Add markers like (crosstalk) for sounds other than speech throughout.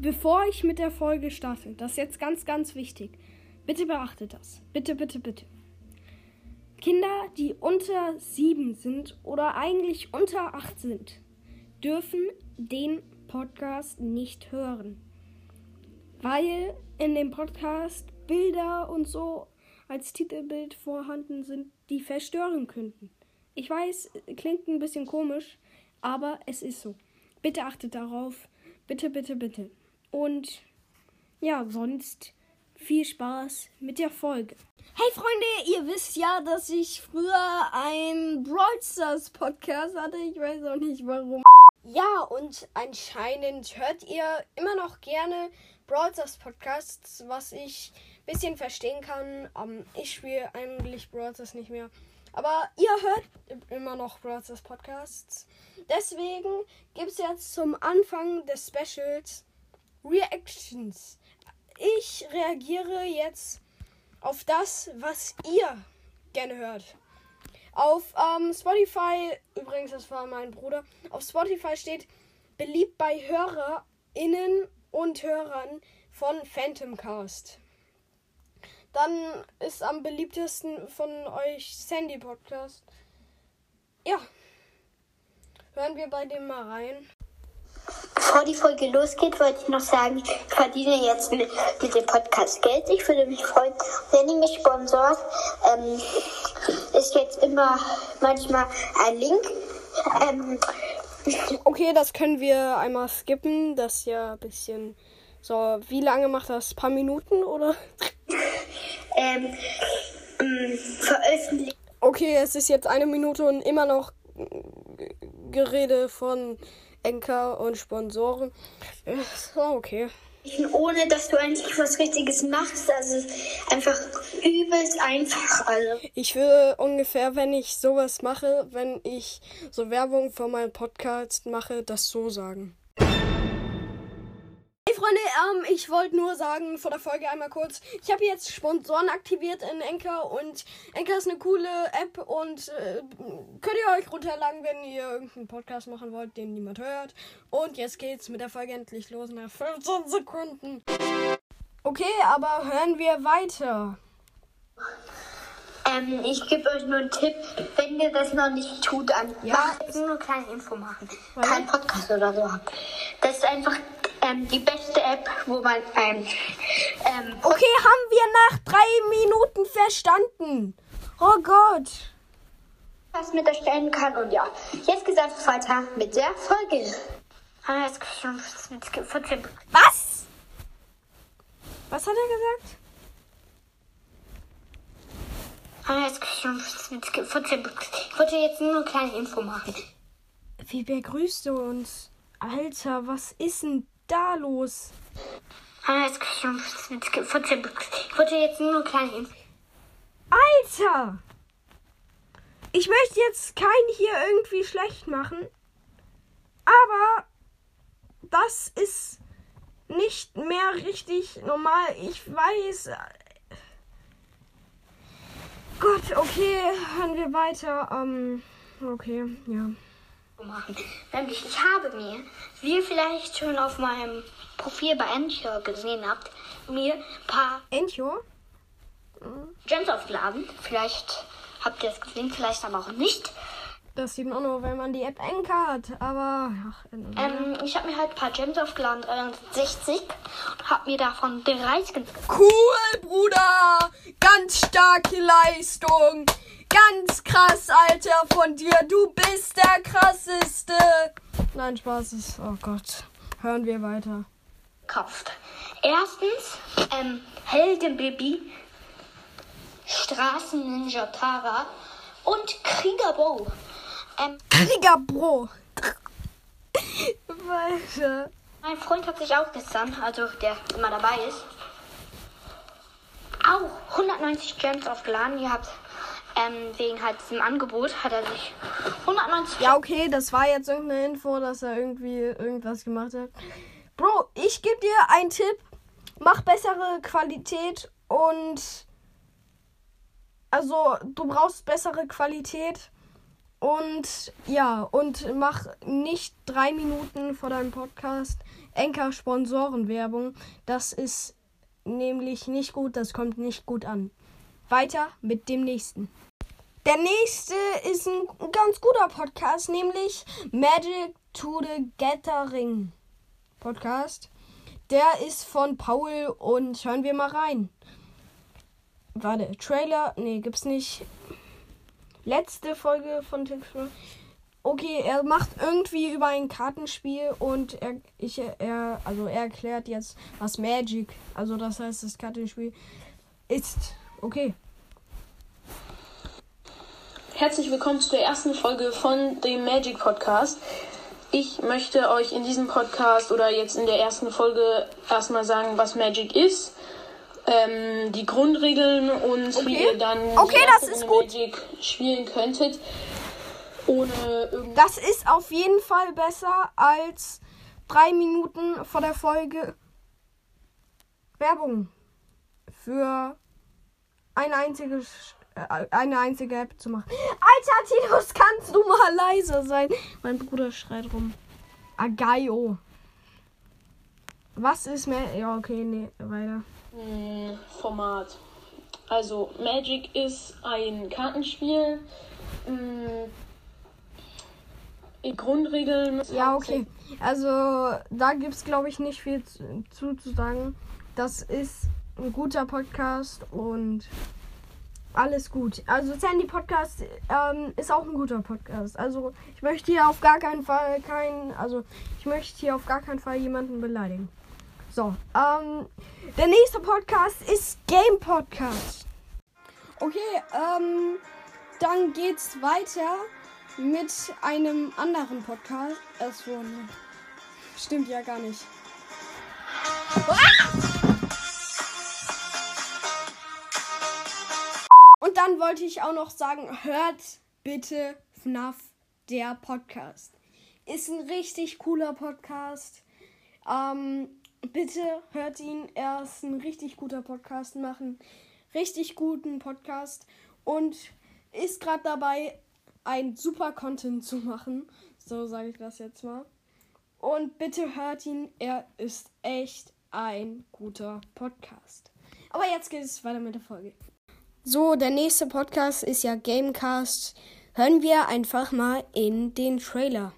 bevor ich mit der Folge starte, das ist jetzt ganz, ganz wichtig. Bitte beachtet das. Bitte, bitte, bitte. Kinder, die unter sieben sind oder eigentlich unter acht sind, dürfen den Podcast nicht hören. Weil in dem Podcast Bilder und so als Titelbild vorhanden sind, die verstören könnten. Ich weiß, klingt ein bisschen komisch, aber es ist so. Bitte achtet darauf. Bitte, bitte, bitte. Und ja, sonst viel Spaß mit der Folge. Hey Freunde, ihr wisst ja, dass ich früher ein Brawl Stars Podcast hatte. Ich weiß auch nicht warum. Ja, und anscheinend hört ihr immer noch gerne Brawl Stars Podcasts, was ich ein bisschen verstehen kann. Um, ich spiele eigentlich Brawl Stars nicht mehr. Aber ihr hört immer noch Brawl Stars Podcasts. Deswegen gibt es jetzt zum Anfang des Specials Reactions. Ich reagiere jetzt auf das, was ihr gerne hört. Auf ähm, Spotify, übrigens, das war mein Bruder, auf Spotify steht beliebt bei HörerInnen und Hörern von Phantomcast. Dann ist am beliebtesten von euch Sandy Podcast. Ja. Hören wir bei dem mal rein. Bevor die Folge losgeht, wollte ich noch sagen, ich verdiene jetzt mit, mit dem Podcast Geld. Ich würde mich freuen, wenn ihr mich sponsort. Ähm, ist jetzt immer manchmal ein Link. Ähm, okay, das können wir einmal skippen. Das ist ja ein bisschen so. Wie lange macht das? Ein paar Minuten oder? ähm, ähm, veröffentlicht. Okay, es ist jetzt eine Minute und immer noch Gerede von Enker und Sponsoren. Oh, okay. Ohne dass du eigentlich was Richtiges machst. Also einfach übelst einfach. Also. Ich würde ungefähr, wenn ich sowas mache, wenn ich so Werbung für meinen Podcast mache, das so sagen. Freunde, ähm, ich wollte nur sagen vor der Folge einmal kurz, ich habe jetzt Sponsoren aktiviert in Enker und Enker ist eine coole App und äh, könnt ihr euch runterladen, wenn ihr irgendeinen Podcast machen wollt, den niemand hört. Und jetzt geht's mit der Folge endlich los nach 15 Sekunden. Okay, aber hören wir weiter. Ähm, ich gebe euch nur einen Tipp, wenn ihr das noch nicht tut, an ja. macht nur eine kleine Info machen. Kein Podcast oder so. Das ist einfach ähm, die beste App, wo man ähm, ähm, Okay, haben wir nach drei Minuten verstanden. Oh Gott. Was mit erstellen kann und ja. Jetzt geht's einfach weiter mit der Folge. Was? Was hat er gesagt? Ich wollte jetzt nur eine kleine Info machen. Wie begrüßt du uns? Alter, was ist denn da los? Ich wollte jetzt nur eine kleine Info. Alter! Ich möchte jetzt keinen hier irgendwie schlecht machen. Aber das ist nicht mehr richtig normal. Ich weiß, Gott, okay, hören wir weiter. Ähm, okay, ja. Machen. Nämlich, ich habe mir, wie ihr vielleicht schon auf meinem Profil bei Enchor gesehen habt, mir ein paar Enchor? Gems aufgeladen. Vielleicht habt ihr es gesehen, vielleicht aber auch nicht. Das sieht man nur, wenn man die App Enka hat. Aber ach, ähm, ich habe mir halt ein paar Gems aufgeladen, 360. Und habe mir davon 30 Cool, Bruder! Ganz starke Leistung! Ganz krass, Alter, von dir. Du bist der krasseste. Nein, Spaß ist. Oh Gott. Hören wir weiter. Kauft. Erstens, ähm, Heldenbaby, Straßen-Ninja Tara und Krieger Bo. Ähm, Krieger Bro. (laughs) Weiter. Mein Freund hat sich auch gestern, also der immer dabei ist, auch 190 Gems aufgeladen. Ihr habt ähm, wegen halt diesem Angebot hat er sich 190. Ja, okay, das war jetzt irgendeine Info, dass er irgendwie irgendwas gemacht hat. Bro, ich gebe dir einen Tipp. Mach bessere Qualität und also du brauchst bessere Qualität und ja, und mach nicht drei Minuten vor deinem Podcast Enker-Sponsorenwerbung. Das ist nämlich nicht gut, das kommt nicht gut an. Weiter mit dem nächsten. Der nächste ist ein ganz guter Podcast, nämlich Magic to the Gathering Podcast. Der ist von Paul und hören wir mal rein. Warte, Trailer? Nee, gibt's nicht. Letzte Folge von Textflow. Okay, er macht irgendwie über ein Kartenspiel und er, ich, er, also er erklärt jetzt, was Magic, also das heißt das Kartenspiel, ist. Okay. Herzlich willkommen zu der ersten Folge von dem Magic Podcast. Ich möchte euch in diesem Podcast oder jetzt in der ersten Folge erstmal sagen, was Magic ist, ähm, die Grundregeln und Okay. wie ihr dann Okay. Magic spielen könntet. Ohne Das ist auf jeden Fall besser als drei Minuten vor der Folge Werbung für eine einzige, Sch- äh, eine einzige App zu machen. Alter, Titus, kannst du mal leise sein? Mein Bruder schreit rum. Agaio. Was ist mehr? Ja, okay, nee, weiter. Mm, Format. Also Magic ist ein Kartenspiel. Die Grundregeln. Ja, okay. Also, da gibt es, glaube ich, nicht viel zu, zu sagen. Das ist ein guter Podcast und alles gut. Also, Sandy Podcast ähm, ist auch ein guter Podcast. Also, ich möchte hier auf gar keinen Fall keinen, also, ich möchte hier auf gar keinen Fall jemanden beleidigen. So, ähm, der nächste Podcast ist Game Podcast. Okay, ähm, dann geht's weiter mit einem anderen Podcast. Es wurde. Stimmt ja gar nicht. Und dann wollte ich auch noch sagen, hört bitte FNAF der Podcast. Ist ein richtig cooler Podcast. Ähm, bitte hört ihn. Er ist ein richtig guter Podcast. Machen richtig guten Podcast und ist gerade dabei, ein super Content zu machen. So sage ich das jetzt mal. Und bitte hört ihn. Er ist echt ein guter Podcast. Aber jetzt geht es weiter mit der Folge. So, der nächste Podcast ist ja Gamecast. Hören wir einfach mal in den Trailer.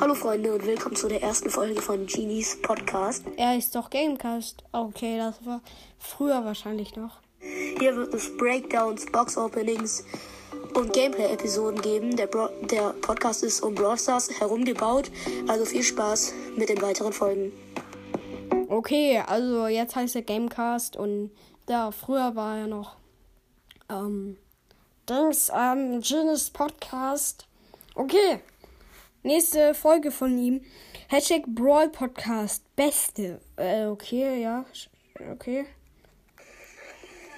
Hallo Freunde und willkommen zu der ersten Folge von Genies Podcast. Er ist doch Gamecast. Okay, das war früher wahrscheinlich noch. Hier wird es Breakdowns, Box-Openings und Gameplay-Episoden geben. Der, Bro der Podcast ist um Brawl Stars herumgebaut, also viel Spaß mit den weiteren Folgen. Okay, also jetzt heißt er Gamecast und da früher war er noch ähm Dings ähm Genius Podcast. Okay. Nächste Folge von ihm. Hashtag Brawl Podcast. Beste. Äh, okay, ja. Okay.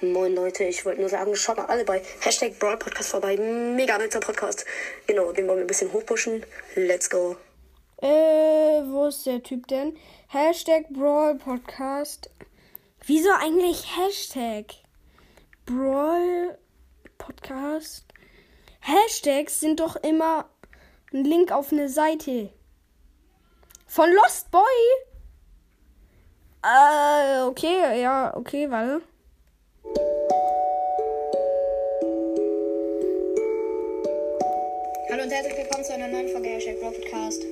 Moin Leute, ich wollte nur sagen, schaut mal alle bei Hashtag Brawl Podcast vorbei. Mega netter Podcast. Genau, den wollen wir ein bisschen hochpushen. Let's go. Äh, wo ist der Typ denn? Hashtag Brawl Podcast. Wieso eigentlich Hashtag Brawl Podcast? Hashtags sind doch immer ein Link auf eine Seite. Von Lost Boy? Äh, okay, ja, okay, warte. Hallo und herzlich willkommen zu einer neuen Folge Hashtag Brawl Podcast.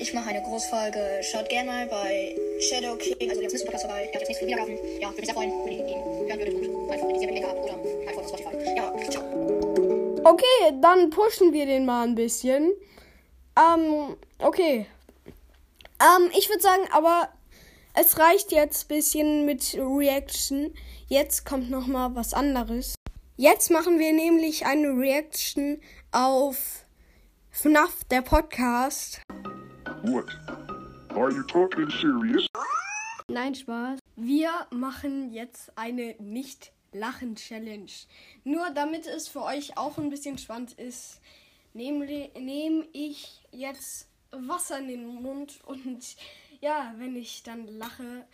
Ich mache eine Großfolge. Schaut gerne mal bei Shadow King, also jetzt Mr. Podcast vorbei. Ich habe jetzt nicht viele Wiedergaben. Ja, würde mich sehr freuen, wenn ihr ihn hören würdet und einfach wenn ihr Link habt oder halt von Spotify. Ja, ciao. Okay, dann pushen wir den mal ein bisschen. Ähm, okay. Ähm, ich würde sagen, aber es reicht jetzt ein bisschen mit Reaction. Jetzt kommt noch mal was anderes. Jetzt machen wir nämlich eine Reaction auf FNAF, der Podcast. What? Are you talking serious? Nein, Spaß. Wir machen jetzt eine Nicht-Lachen-Challenge. Nur damit es für euch auch ein bisschen spannend ist, nehme nehm ich jetzt Wasser in den Mund und ja, wenn ich dann lache,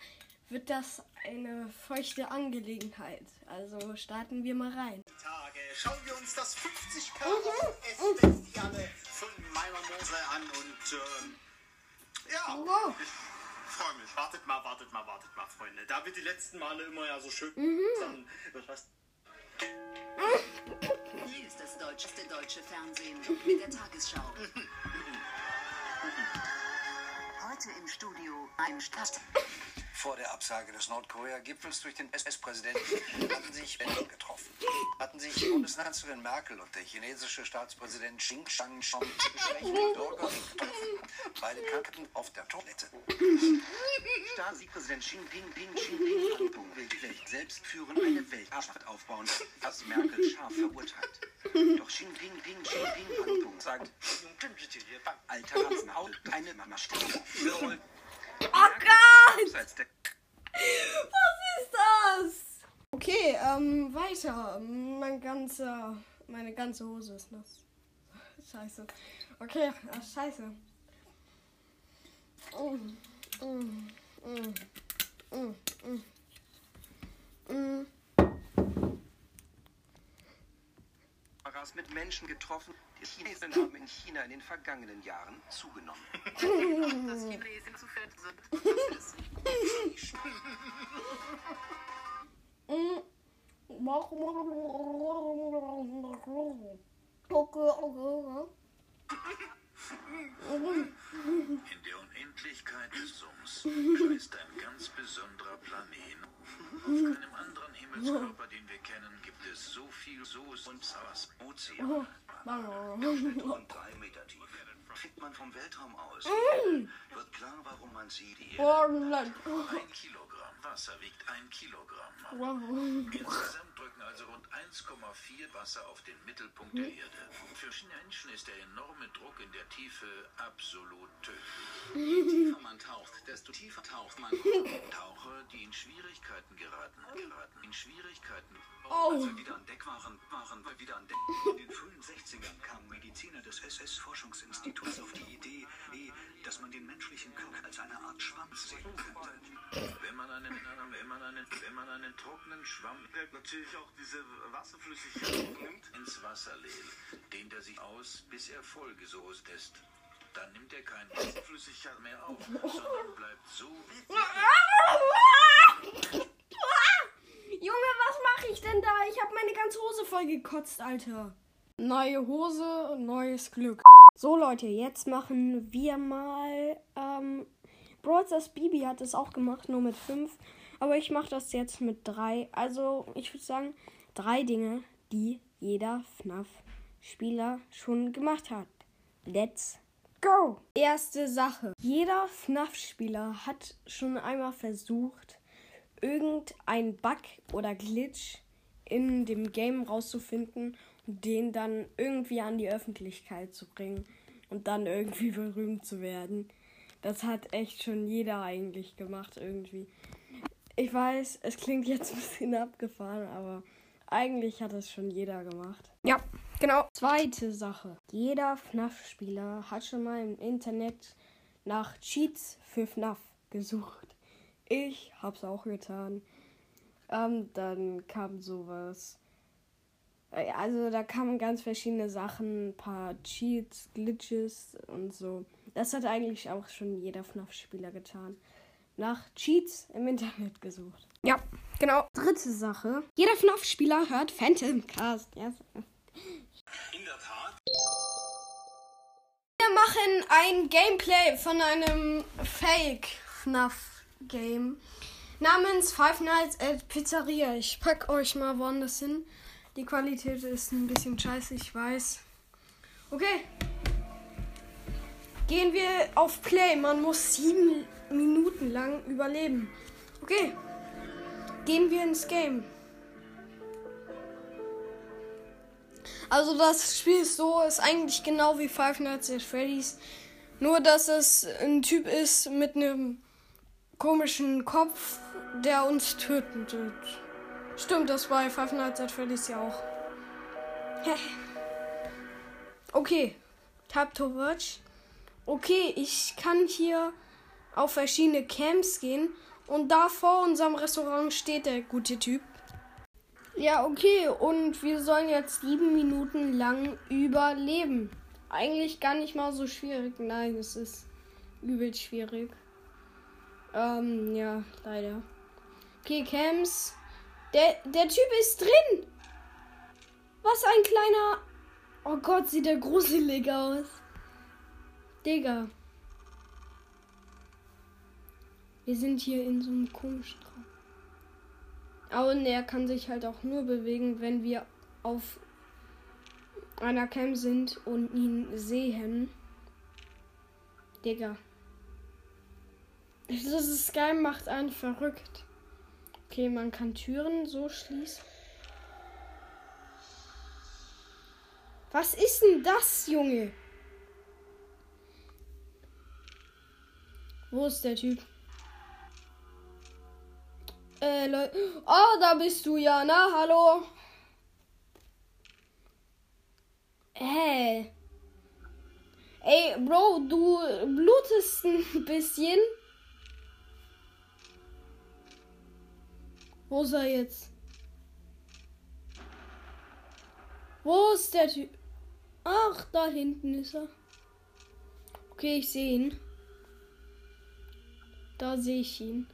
wird das eine feuchte Angelegenheit. Also starten wir mal rein. Tage schauen wir uns das 50k Essbestiale von meiner Mose an und ähm, ja, Wow. ich freue mich. Wartet mal, wartet mal, wartet mal, Freunde. Da wir die letzten Male immer ja so schön dann wird was Hier ist das deutscheste deutsche Fernsehen mit der Tagesschau. (laughs) Heute im Studio ein Stadt. Vor der Absage des Nordkorea-Gipfels durch den SS-Präsidenten hatten sich Menschen getroffen. Hatten sich Bundeskanzlerin Merkel und der chinesische Staatspräsident Xi Jinping zu Gesprächen mit Bürgern getroffen. Beide kackten auf der Toilette. Staatspräsident Xi Jinping, Xi Jinping will die Welt selbst führen, eine Weltherrschaft aufbauen, was Merkel scharf verurteilt. Doch Xi Jinping, Xi Jinping sagt, alter eine Mama steht. Oh Gott! Was ist das? Okay, ähm, weiter. Mein ganzer, meine ganze Hose ist nass. (laughs) Scheiße. Okay, ach, scheiße. Mm, mm, mm, mm, mm. Mm. Mit Menschen getroffen. Die Chinesen haben in China in den vergangenen Jahren zugenommen. Das Chinesen zu fett sind. Das ist nicht. Okay, okay. In der Unendlichkeit des Summs kreist (laughs) ein ganz besonderer Planet. Auf keinem anderen Himmelskörper, den wir kennen, es so viel Soße und Sauers Ozean. Und (laughs) drei Meter tief. Fickt man vom Weltraum aus, wird klar, warum man sie die Erde Ein Kilogramm Wasser wiegt ein Kilogramm. Insgesamt drücken also rund 1,4 Wasser auf den Mittelpunkt der Erde. Für Menschen ist der enorme Druck in der Tiefe absolut tödlich. (laughs) Je tiefer man taucht, desto tiefer taucht man. Taucher, die in Schwierigkeiten geraten, geraten in Schwierigkeiten. Als wir wieder an Deck waren, waren wir wieder an Deck. In den frühen 60ern kamen Mediziner des SS-Forschungsinstituts auf die Idee, dass man den menschlichen Körper als eine Art Schwanz sehen könnte. Wenn man einen, wenn man einen, wenn man einen trockenen Schwamm Natürlich auch diese Wasserflüssigkeit nimmt. ins Wasser lädt, dehnt er sich aus, bis er vollgesoßt ist. Dann nimmt er keine Wasserflüssigkeit mehr auf, sondern bleibt so wie Junge, was mache ich denn da? Ich habe meine ganze Hose voll gekotzt, Alter. Neue Hose, neues Glück. So Leute, jetzt machen wir mal. Ähm, Brawl Bibi hat es auch gemacht, nur mit fünf. Aber ich mache das jetzt mit drei. Also ich würde sagen, drei Dinge, die jeder FNAF-Spieler schon gemacht hat. Let's go! Erste Sache. Jeder FNAF-Spieler hat schon einmal versucht, irgendein Bug oder Glitch in dem Game rauszufinden den dann irgendwie an die Öffentlichkeit zu bringen und dann irgendwie (laughs) berühmt zu werden. Das hat echt schon jeder eigentlich gemacht irgendwie. Ich weiß, es klingt jetzt (laughs) ein bisschen abgefahren, aber eigentlich hat es schon jeder gemacht. Ja, genau. Zweite Sache. Jeder FNAF-Spieler hat schon mal im Internet nach Cheats für FNAF gesucht. Ich hab's auch getan. Ähm, dann kam sowas. Äh, Also da kamen ganz verschiedene Sachen, ein paar Cheats, Glitches und so. Das hat eigentlich auch schon jeder FNAF-Spieler getan. Nach Cheats im Internet gesucht. Ja, genau. Dritte Sache. Jeder FNAF-Spieler hört Phantom Cast. Yes. In der Tat. Wir machen ein Gameplay von einem Fake FNAF Game namens Five Nights at Pizzeria. Ich pack euch mal woanders hin. Die Qualität ist ein bisschen scheiße, ich weiß. Okay. Gehen wir auf Play. Man muss sieben Minuten lang überleben. Okay. Gehen wir ins Game. Also das Spiel ist so, ist eigentlich genau wie Five Nights at Freddy's. Nur dass es ein Typ ist mit einem komischen Kopf, der uns töten wird. Stimmt, das bei Five Nights at Freddy's ja auch. okay, Tap to Watch. Okay, ich kann hier auf verschiedene Camps gehen und da vor unserem Restaurant steht der gute Typ. Ja, okay, und wir sollen jetzt sieben Minuten lang überleben. eigentlich gar nicht mal so schwierig. Nein, es ist übel schwierig. Ähm, ja, leider. Okay, Camps. Der, der Typ ist drin. Was ein kleiner. Oh Gott, sieht der gruselig aus. Digga. Wir sind hier in so einem komischen Raum. Und er kann sich halt auch nur bewegen, wenn wir auf einer Cam sind und ihn sehen. Digga. Das ist geil, macht einen verrückt. Okay, man kann Türen so schließen. Was ist denn das, Junge? Wo ist der Typ? Äh, Leute. Oh, da bist du ja, na, hallo. Hä? Ey, Bro, du blutest ein bisschen. Wo ist er jetzt? Wo ist der Typ? Ach, da hinten ist er. Okay, ich sehe ihn. Da sehe ich ihn.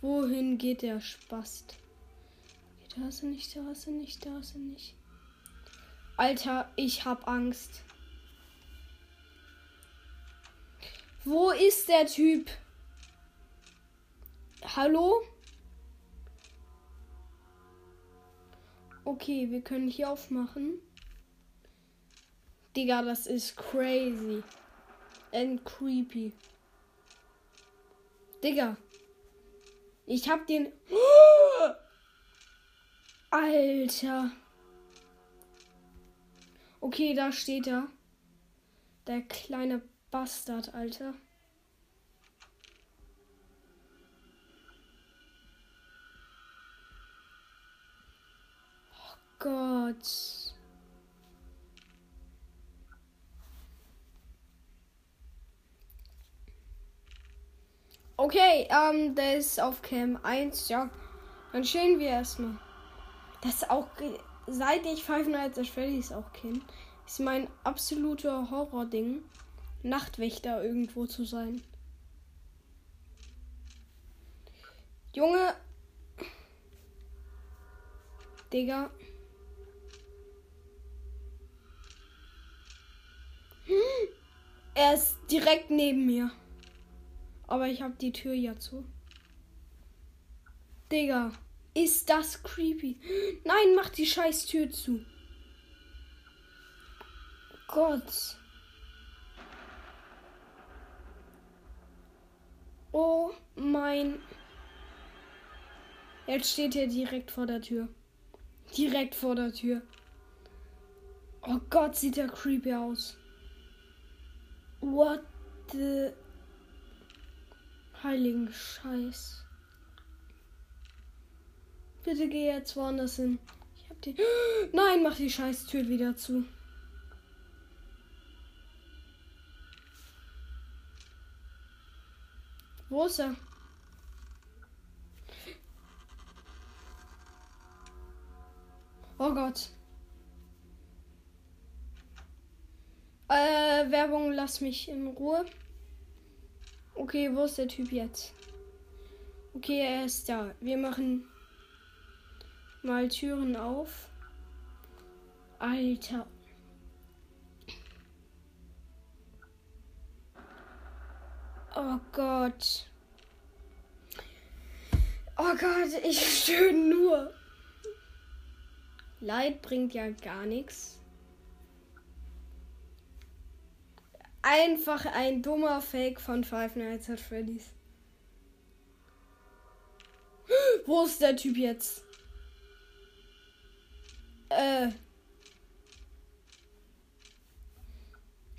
Wohin geht der Spast? Da ist er nicht, da ist er nicht, da ist er nicht. Alter, ich hab Angst. Wo ist der Typ? Hallo? Okay, wir können hier aufmachen. Digga, das ist crazy. And creepy. Digga. Ich hab den. (gasps) Alter. Okay, da steht er. Der kleine Bastard, Alter. Gott. Okay, ähm, der ist auf Cam 1, ja. Dann chillen wir erstmal. Das ist auch, seit ich Five Nights at Freddy's auch kenne, ist mein absoluter Horror-Ding, Nachtwächter irgendwo zu sein. Junge. Digga. Er ist direkt neben mir. Aber ich habe die Tür ja zu. Digga, ist das creepy. Nein, mach die scheiß Tür zu. Gott. Oh mein. Jetzt steht er direkt vor der Tür. Direkt vor der Tür. Oh Gott, sieht er creepy aus. What the heiligen Scheiß. Bitte geh jetzt woanders hin. Ich hab die. (gasps) Nein, mach die scheiß Tür wieder zu. Wo ist er? Oh Gott. Äh, Werbung, lass mich in Ruhe. Okay, wo ist der Typ jetzt? Okay, er ist da. Wir machen mal Türen auf. Alter. Oh Gott. Oh Gott, ich stöhne nur. Leid bringt ja gar nichts. Einfach ein dummer Fake von Five Nights at Freddy's. Wo ist der Typ jetzt? Äh.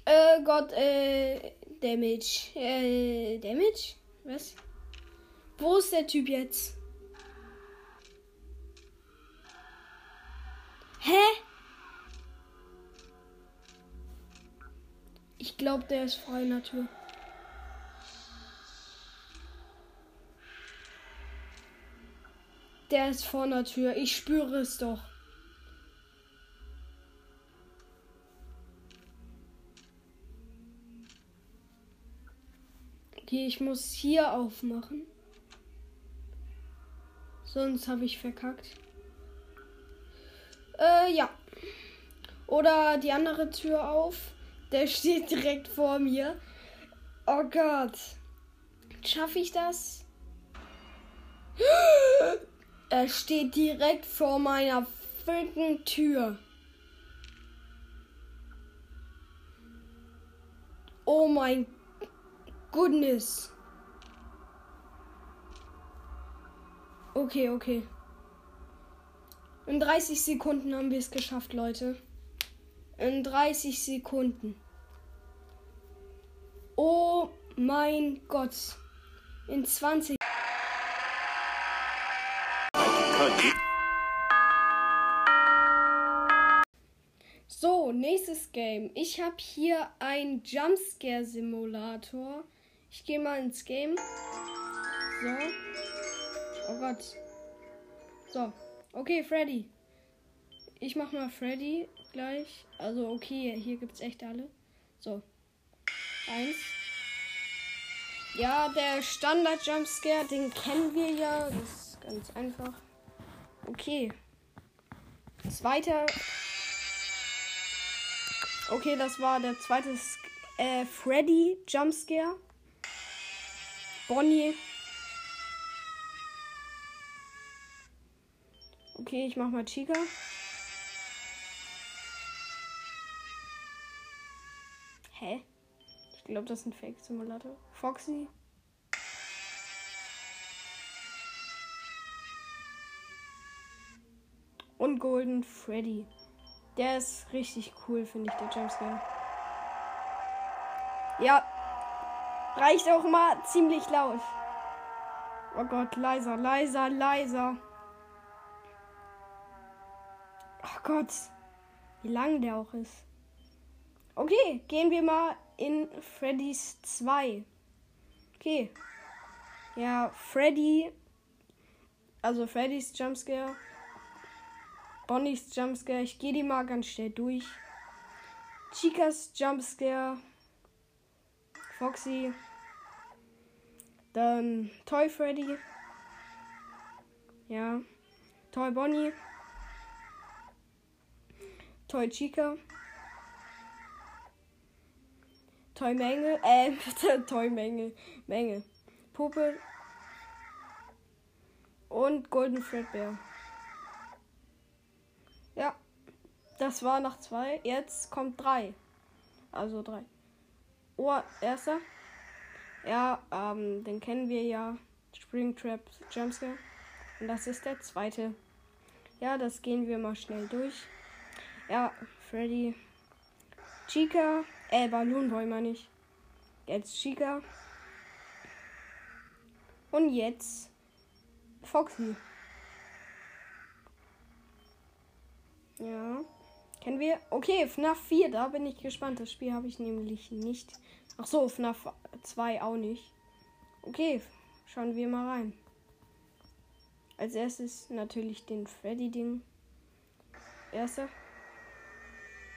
Äh, Gott, äh, Damage. Äh, Damage? Was? Wo ist der Typ jetzt? Hä? Ich glaube, der ist frei Natur. Der ist vor der Tür. Ich spüre es doch. Okay, ich muss hier aufmachen. Sonst habe ich verkackt. Äh, ja. Oder die andere Tür auf. Der (laughs) steht direkt vor mir. Oh Gott. Schaffe ich das? (gasps) Er steht direkt vor meiner freaking Tür. Oh mein Goodness. Okay, okay. In 30 Sekunden haben wir es geschafft, Leute. In 30 Sekunden. Oh mein Gott. In 20. So, nächstes Game. Ich habe hier ein Jumpscare Simulator. Ich gehe mal ins Game. So. Oh Gott. So. Okay, Freddy. Ich mach mal Freddy gleich. Also, okay, hier gibt's echt alle. So. Eins. Ja, der Standard Jumpscare, den kennen wir ja. Das ist ganz einfach. Okay. Zweiter. Okay, das war der zweite äh, Freddy Jumpscare. Bonnie. Okay, ich mach mal Chica. Hä? Ich glaube, das ist ein Fake-Simulator. Foxy. Und Golden Freddy. Der ist richtig cool, finde ich, der Jumpscare. Ja. Reicht auch mal ziemlich laut. Oh Gott, leiser, leiser, leiser. Oh Gott. Wie lang der auch ist. Okay, gehen wir mal in Freddy's 2. Okay. Ja, Freddy. Also Freddy's Jumpscare. Bonnies Jumpscare. Ich gehe die mal ganz schnell durch. Chicas Jumpscare. Foxy. Dann Toy Freddy. Ja. Toy Bonnie. Toy Chica. Toy Menge. (laughs) Äh, Toy Menge. Menge. Puppe. Und Golden Fredbear. Ja. Das war nach zwei. Jetzt kommt drei. Also drei. Oh, erster. Ja, ähm, den kennen wir ja. Springtrap Jumpscare. Und das ist der zweite. Ja, das gehen wir mal schnell durch. Ja, Freddy. Chica. Äh, Balloon Boy meine ich. Jetzt Chica. Und jetzt Foxy. Ja. Kennen wir? Okay, FNAF 4, da bin ich gespannt. Das Spiel habe ich nämlich nicht. Ach so, FNAF 2 auch nicht. Okay, schauen wir mal rein. Als erstes natürlich den Freddy-Ding. Erster.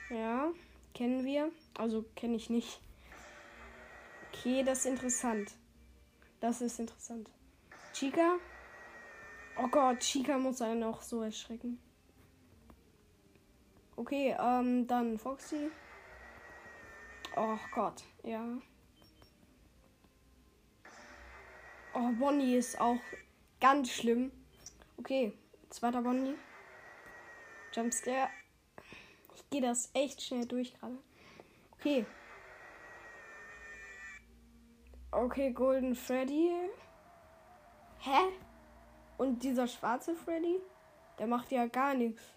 Ja, kennen wir. Also kenne ich nicht. Okay, das ist interessant. Das ist interessant. Chica. Oh Gott, Chica muss einen auch so erschrecken. Okay, ähm, dann Foxy. Oh Gott, ja. Oh, Bonnie ist auch ganz schlimm. Okay, zweiter Bonnie. Jumpscare. Ich gehe das echt schnell durch gerade. Okay. Okay, Golden Freddy. Hä? Und dieser schwarze Freddy? Der macht ja gar nichts.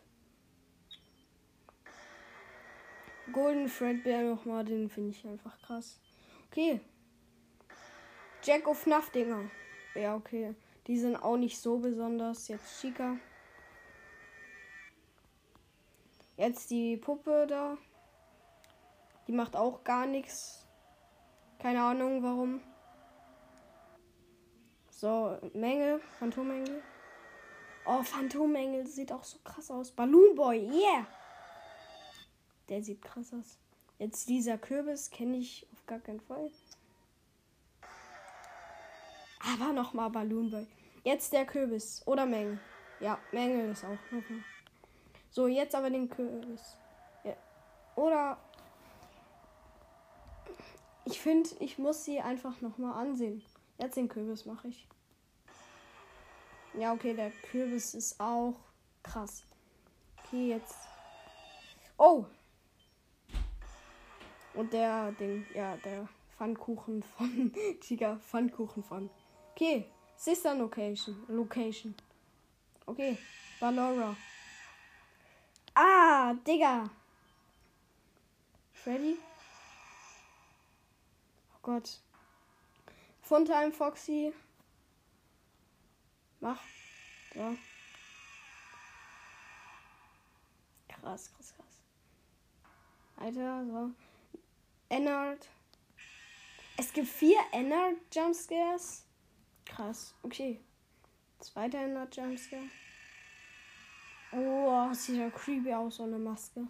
Golden Fredbear nochmal, den finde ich einfach krass. Okay. Jack of Dinger. Ja, okay. Die sind auch nicht so besonders. Jetzt Chica. Jetzt die Puppe da. Die macht auch gar nichts. Keine Ahnung warum. So, Menge, Phantomengel. Oh, Phantomengel sieht auch so krass aus. Balloon Boy, yeah! Der sieht krass aus. Jetzt dieser Kürbis kenne ich auf gar keinen Fall. Aber nochmal Balloon Boy. Jetzt der Kürbis. Oder Menge. Ja, Menge ist auch nochmal. So, jetzt aber den Kürbis. Ja. Oder. Ich finde, ich muss sie einfach nochmal ansehen. Jetzt den Kürbis mache ich. Ja, okay, der Kürbis ist auch krass. Okay, jetzt. Oh! Und der Ding, ja, der Pfannkuchen von (laughs) Chica, Pfannkuchen von. Okay, Sister Location, Location. Okay, Ballora. Ah, Digga. Freddy? Oh Gott. Funtime Foxy. Mach. Ja. Krass, krass, krass. Alter, so. Ennard. Es gibt vier Ennard Jumpscares. Krass. Okay. Zweiter Ennard Jumpscare. Oh, sieht ja creepy aus, so eine Maske.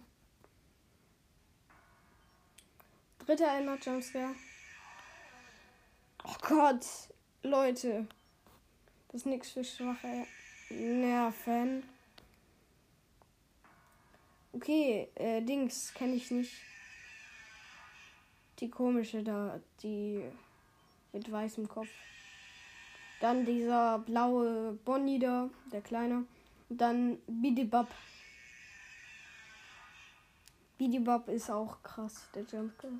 Dritter Ennard Jumpscare. Oh Gott. Leute. Das ist nichts für schwache Nerven. Okay, äh, Dings kenne ich nicht. Die komische da, die mit weißem Kopf. Dann dieser blaue Bonnie da, der kleine. Und dann Bidibab. Bidibab ist auch krass, der Jumpscare.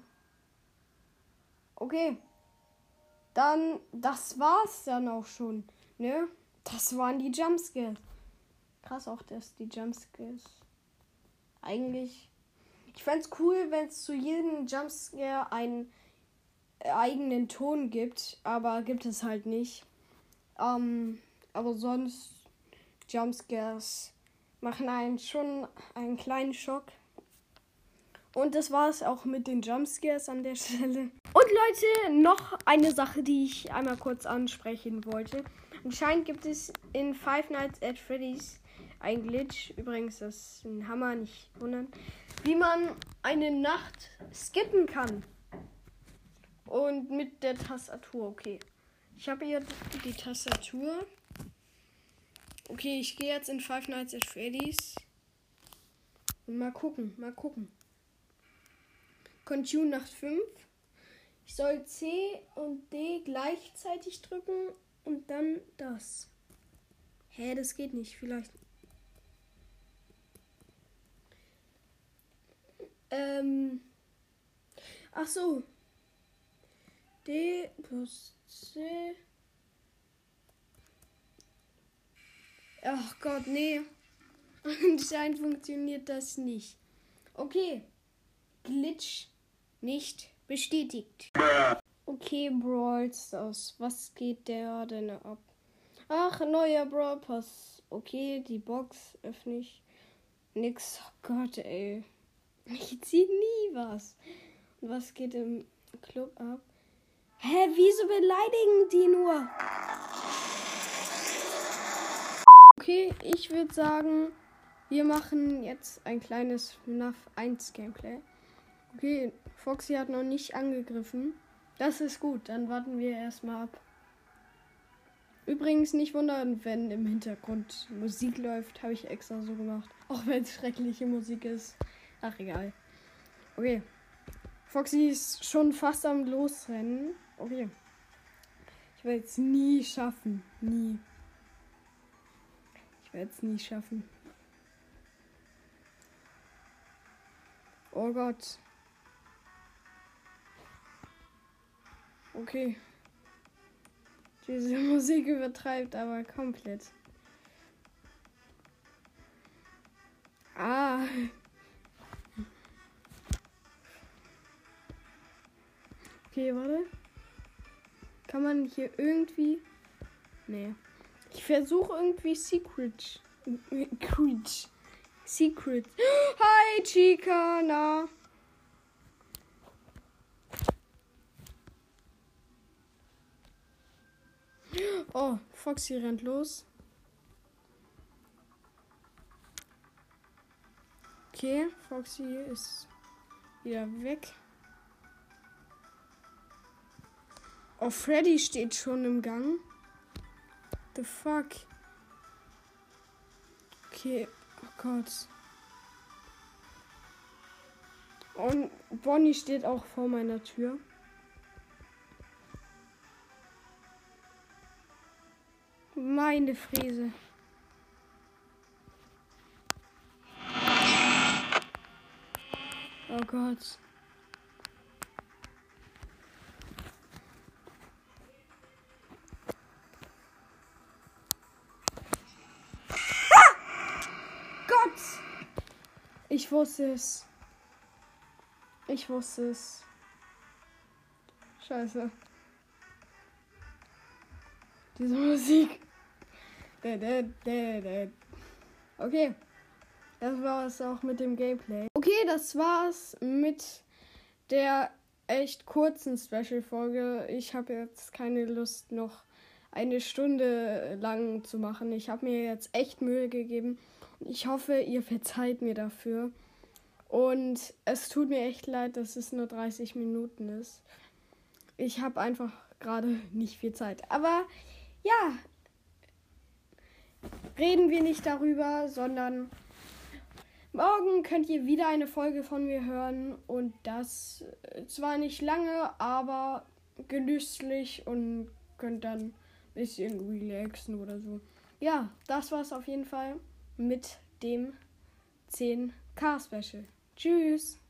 Okay. Dann, das war's dann auch schon. Ne? Das waren die Jumpscares. Krass auch, dass die Jumpscares eigentlich. Ich fände cool, wenn es zu jedem Jumpscare einen eigenen Ton gibt, aber gibt es halt nicht. Ähm, aber sonst Jumpscares machen einen schon einen kleinen Schock. Und das war es auch mit den Jumpscares an der (laughs) Stelle. Und Leute, noch eine Sache, die ich einmal kurz ansprechen wollte. Anscheinend gibt es in Five Nights at Freddy's ein Glitch. Übrigens, das ist ein Hammer, nicht wundern. Wie man eine Nacht skippen kann. Und mit der Tastatur, okay. Ich habe hier die Tastatur. Okay, ich gehe jetzt in Five Nights at Freddy's. Und mal gucken, mal gucken. Continue Nacht 5. Ich soll C und D gleichzeitig drücken und dann das. Hä, das geht nicht. Vielleicht. Ähm. Ach so. D plus C. Ach Gott, nee. (laughs) Anscheinend funktioniert das nicht. Okay. Glitch nicht bestätigt. Okay, Brawl Stars. Was geht der denn ab? Ach, neuer Brawl Pass. Okay, die Box öffne ich. Nix. Oh Gott, ey. Ich zieh nie was. Und was geht im Club ab? Hä, wieso beleidigen die nur? Okay, ich würde sagen, wir machen jetzt ein kleines FNAF 1 Gameplay. Okay, Foxy hat noch nicht angegriffen. Das ist gut, dann warten wir erstmal ab. Übrigens nicht wundern, wenn im Hintergrund Musik läuft, habe ich extra so gemacht. Auch wenn es schreckliche Musik ist. Ach, egal. Okay. Foxy ist schon fast am Losrennen. Okay. Ich werde es nie schaffen. Nie. Ich werde es nie schaffen. Oh Gott. Okay. Diese (laughs) Musik übertreibt aber komplett. Ah. Okay, warte. Kann man hier irgendwie. Nee. Ich versuche irgendwie Secret. Secret. Secret. Hi, Chica. Na. Oh, Foxy rennt los. Okay, Foxy ist wieder weg. Oh, Freddy steht schon im Gang. The fuck? Okay, oh Gott. Und Bonnie steht auch vor meiner Tür. Meine Fräse. Oh Gott. Ich wusste es. Ich wusste es. Scheiße. Diese Musik. Okay. Das war es auch mit dem Gameplay. Okay, das war's mit der echt kurzen Special-Folge. Ich habe jetzt keine Lust, noch eine Stunde lang zu machen. Ich habe mir jetzt echt Mühe gegeben. Ich hoffe, ihr verzeiht mir dafür. Und es tut mir echt leid, dass es nur 30 Minuten ist. Ich habe einfach gerade nicht viel Zeit. Aber ja, reden wir nicht darüber, sondern morgen könnt ihr wieder eine Folge von mir hören. Und das zwar nicht lange, aber genüsslich und könnt dann ein bisschen relaxen oder so. Ja, das war's auf jeden Fall mit dem 10K-Special. Tschüss.